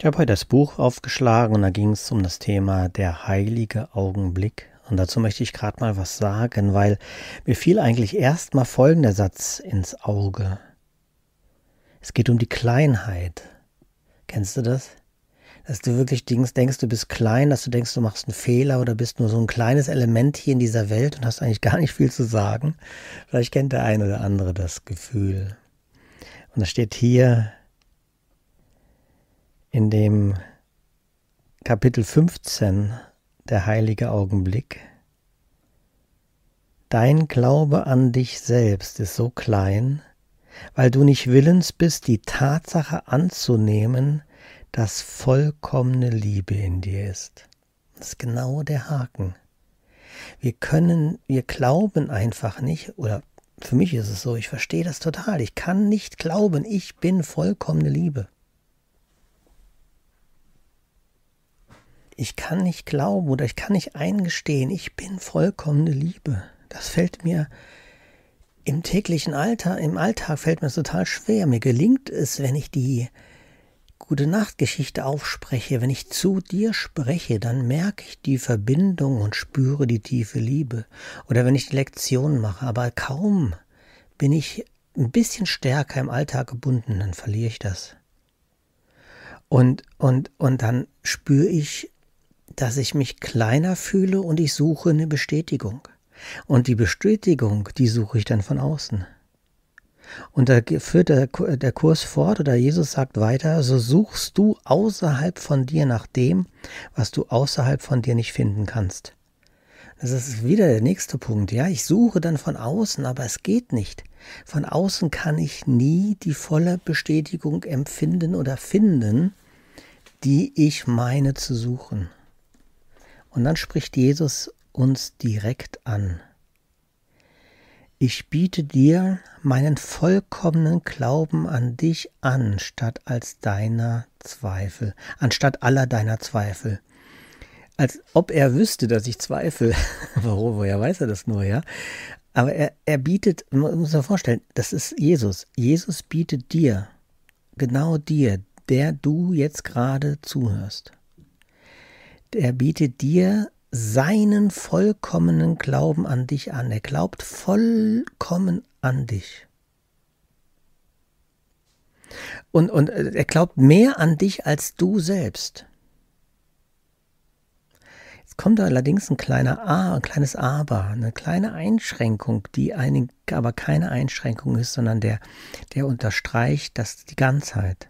Ich habe heute das Buch aufgeschlagen und da ging es um das Thema der heilige Augenblick. Und dazu möchte ich gerade mal was sagen, weil mir fiel eigentlich erst mal folgender Satz ins Auge. Es geht um die Kleinheit. Kennst du das? Dass du wirklich denkst, du bist klein, dass du denkst, du machst einen Fehler oder bist nur so ein kleines Element hier in dieser Welt und hast eigentlich gar nicht viel zu sagen. Vielleicht kennt der eine oder andere das Gefühl. Und das steht hier, in dem Kapitel 15 der heilige Augenblick. Dein Glaube an dich selbst ist so klein, weil du nicht willens bist, die Tatsache anzunehmen, dass vollkommene Liebe in dir ist. Das ist genau der Haken. Wir können, wir glauben einfach nicht, oder für mich ist es so, ich verstehe das total. Ich kann nicht glauben, ich bin vollkommene Liebe. Ich kann nicht glauben oder ich kann nicht eingestehen, ich bin vollkommene Liebe. Das fällt mir im täglichen Alter, im Alltag fällt mir total schwer. Mir gelingt es, wenn ich die gute Nachtgeschichte aufspreche, wenn ich zu dir spreche, dann merke ich die Verbindung und spüre die tiefe Liebe. Oder wenn ich die Lektion mache, aber kaum bin ich ein bisschen stärker im Alltag gebunden, dann verliere ich das. Und, und, und dann spüre ich dass ich mich kleiner fühle und ich suche eine Bestätigung. Und die Bestätigung, die suche ich dann von außen. Und da führt der, der Kurs fort oder Jesus sagt weiter, so suchst du außerhalb von dir nach dem, was du außerhalb von dir nicht finden kannst. Das ist wieder der nächste Punkt. Ja, ich suche dann von außen, aber es geht nicht. Von außen kann ich nie die volle Bestätigung empfinden oder finden, die ich meine zu suchen. Und dann spricht Jesus uns direkt an. Ich biete dir meinen vollkommenen Glauben an dich an, statt als deiner Zweifel, anstatt aller deiner Zweifel. Als ob er wüsste, dass ich zweifle. Warum, woher weiß er das nur, ja? Aber er, er bietet, man muss sich vorstellen, das ist Jesus. Jesus bietet dir, genau dir, der du jetzt gerade zuhörst er bietet dir seinen vollkommenen Glauben an dich an. Er glaubt vollkommen an dich. Und, und äh, er glaubt mehr an dich als du selbst. Jetzt kommt allerdings ein kleiner A, ein kleines Aber, eine kleine Einschränkung, die einen, aber keine Einschränkung ist, sondern der, der unterstreicht das die Ganzheit.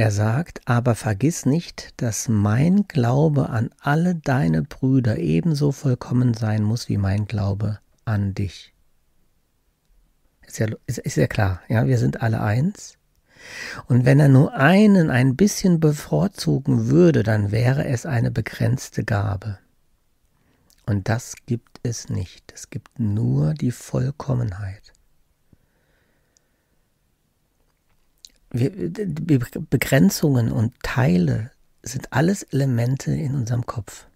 Er sagt, aber vergiss nicht, dass mein Glaube an alle deine Brüder ebenso vollkommen sein muss wie mein Glaube an dich. Ist ja, ist, ist ja klar, ja, wir sind alle eins. Und wenn er nur einen ein bisschen bevorzugen würde, dann wäre es eine begrenzte Gabe. Und das gibt es nicht. Es gibt nur die Vollkommenheit. Begrenzungen und Teile sind alles Elemente in unserem Kopf.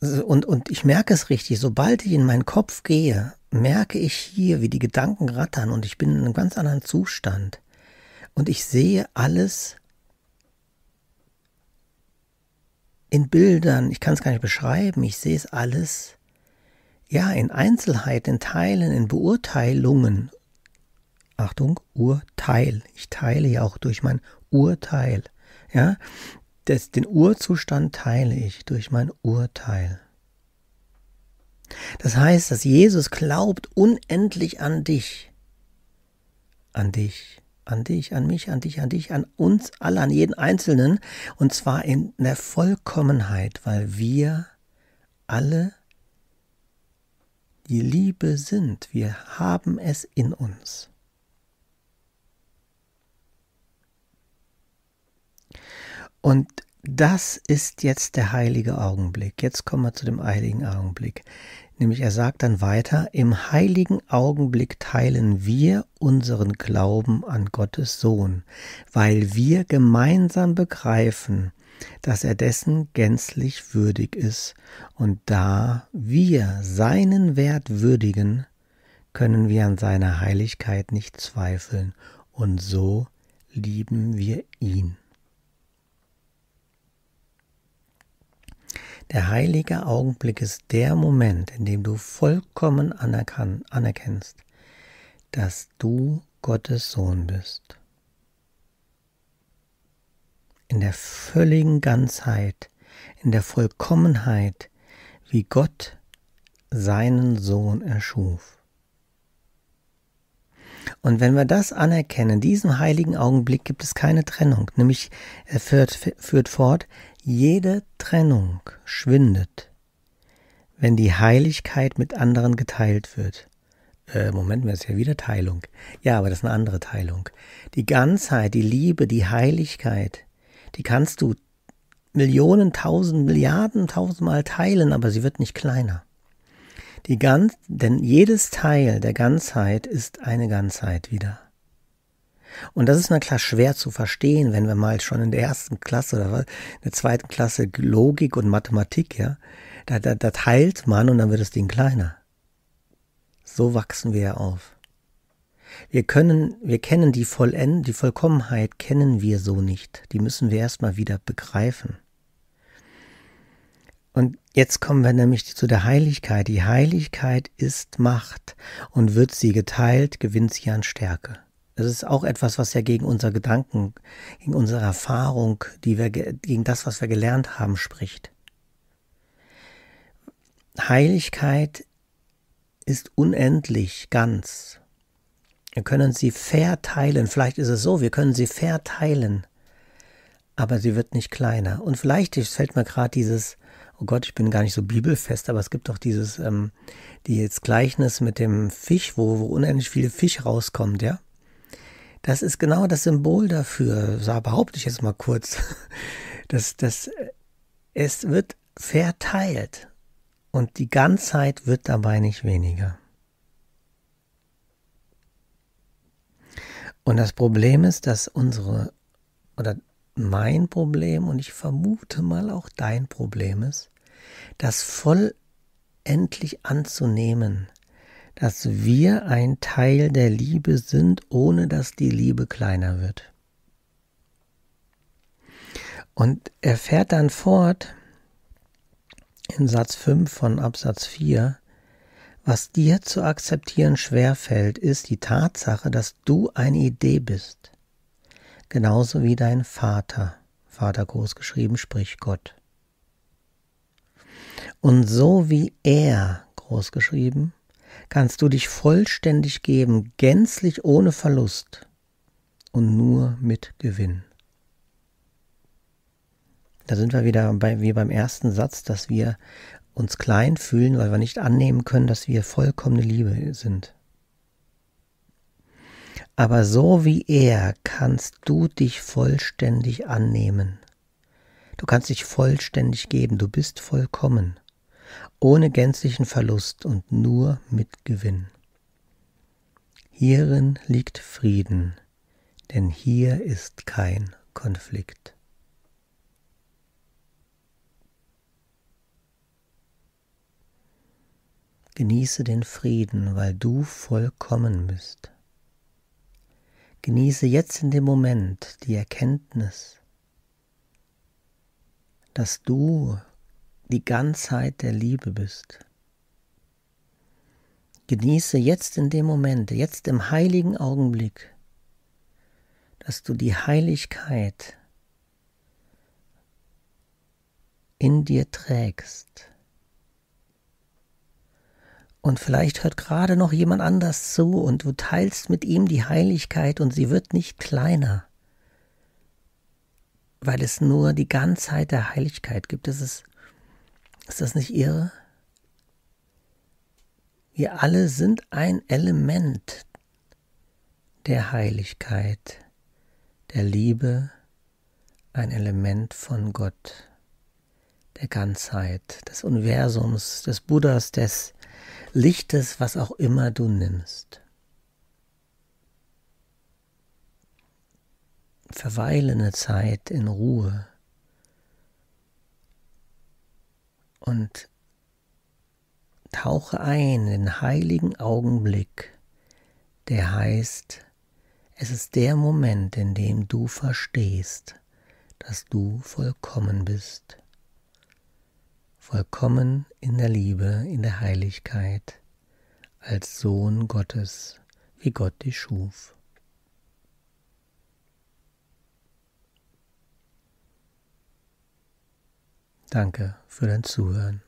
Und, und ich merke es richtig, sobald ich in meinen Kopf gehe, merke ich hier, wie die Gedanken rattern und ich bin in einem ganz anderen Zustand. Und ich sehe alles in Bildern, ich kann es gar nicht beschreiben, ich sehe es alles ja, in Einzelheiten, in Teilen, in Beurteilungen. Achtung, Urteil. Ich teile ja auch durch mein Urteil. Ja, das, den Urzustand teile ich durch mein Urteil. Das heißt, dass Jesus glaubt unendlich an dich. An dich, an dich, an mich, an dich, an dich, an uns alle, an jeden Einzelnen. Und zwar in der Vollkommenheit, weil wir alle die Liebe sind. Wir haben es in uns. Und das ist jetzt der heilige Augenblick. Jetzt kommen wir zu dem heiligen Augenblick. Nämlich er sagt dann weiter, im heiligen Augenblick teilen wir unseren Glauben an Gottes Sohn, weil wir gemeinsam begreifen, dass er dessen gänzlich würdig ist, und da wir seinen Wert würdigen, können wir an seiner Heiligkeit nicht zweifeln und so lieben wir ihn. Der heilige Augenblick ist der Moment, in dem du vollkommen anerkennst, dass du Gottes Sohn bist. In der völligen Ganzheit, in der Vollkommenheit, wie Gott seinen Sohn erschuf. Und wenn wir das anerkennen, in diesem heiligen Augenblick gibt es keine Trennung, nämlich er führt, führt fort, jede Trennung schwindet, wenn die Heiligkeit mit anderen geteilt wird. Äh, Moment, mir ist ja wieder Teilung. Ja, aber das ist eine andere Teilung. Die Ganzheit, die Liebe, die Heiligkeit, die kannst du Millionen, tausend, Milliarden, tausendmal teilen, aber sie wird nicht kleiner. Die ganz, denn jedes Teil der Ganzheit ist eine Ganzheit wieder. Und das ist na klar schwer zu verstehen, wenn wir mal schon in der ersten Klasse oder in der zweiten Klasse Logik und Mathematik, ja, da, da, da teilt man und dann wird das Ding kleiner. So wachsen wir ja auf. Wir können, wir kennen die Vollend, die Vollkommenheit kennen wir so nicht. Die müssen wir erstmal wieder begreifen. Und jetzt kommen wir nämlich zu der Heiligkeit. Die Heiligkeit ist Macht und wird sie geteilt, gewinnt sie an Stärke. Das ist auch etwas, was ja gegen unser Gedanken, gegen unsere Erfahrung, die wir, gegen das, was wir gelernt haben, spricht. Heiligkeit ist unendlich ganz. Wir können sie verteilen. Vielleicht ist es so, wir können sie verteilen, aber sie wird nicht kleiner. Und vielleicht fällt mir gerade dieses, oh Gott, ich bin gar nicht so bibelfest, aber es gibt doch dieses, ähm, dieses Gleichnis mit dem Fisch, wo, wo unendlich viel Fisch rauskommt, ja? Das ist genau das Symbol dafür, so behaupte ich jetzt mal kurz, dass, dass es wird verteilt und die Ganzheit wird dabei nicht weniger. Und das Problem ist, dass unsere, oder mein Problem und ich vermute mal auch dein Problem ist, das vollendlich anzunehmen, dass wir ein Teil der Liebe sind, ohne dass die Liebe kleiner wird. Und er fährt dann fort in Satz 5 von Absatz 4, was dir zu akzeptieren schwerfällt, ist die Tatsache, dass du eine Idee bist, genauso wie dein Vater, Vater groß geschrieben, sprich Gott. Und so wie er groß geschrieben kannst du dich vollständig geben, gänzlich ohne Verlust und nur mit Gewinn. Da sind wir wieder bei, wie beim ersten Satz, dass wir uns klein fühlen, weil wir nicht annehmen können, dass wir vollkommene Liebe sind. Aber so wie er kannst du dich vollständig annehmen. Du kannst dich vollständig geben, du bist vollkommen ohne gänzlichen Verlust und nur mit Gewinn. Hierin liegt Frieden, denn hier ist kein Konflikt. Genieße den Frieden, weil du vollkommen bist. Genieße jetzt in dem Moment die Erkenntnis, dass du die Ganzheit der Liebe bist. Genieße jetzt in dem Moment, jetzt im heiligen Augenblick, dass du die Heiligkeit in dir trägst. Und vielleicht hört gerade noch jemand anders zu und du teilst mit ihm die Heiligkeit und sie wird nicht kleiner, weil es nur die Ganzheit der Heiligkeit gibt. Es ist ist das nicht irre? Wir alle sind ein Element der Heiligkeit, der Liebe, ein Element von Gott, der Ganzheit, des Universums, des Buddhas, des Lichtes, was auch immer du nimmst. Verweile eine Zeit in Ruhe und tauche ein in den heiligen Augenblick, der heißt, es ist der Moment, in dem du verstehst, dass du vollkommen bist. Vollkommen in der Liebe, in der Heiligkeit, als Sohn Gottes, wie Gott dich schuf. Danke für dein Zuhören.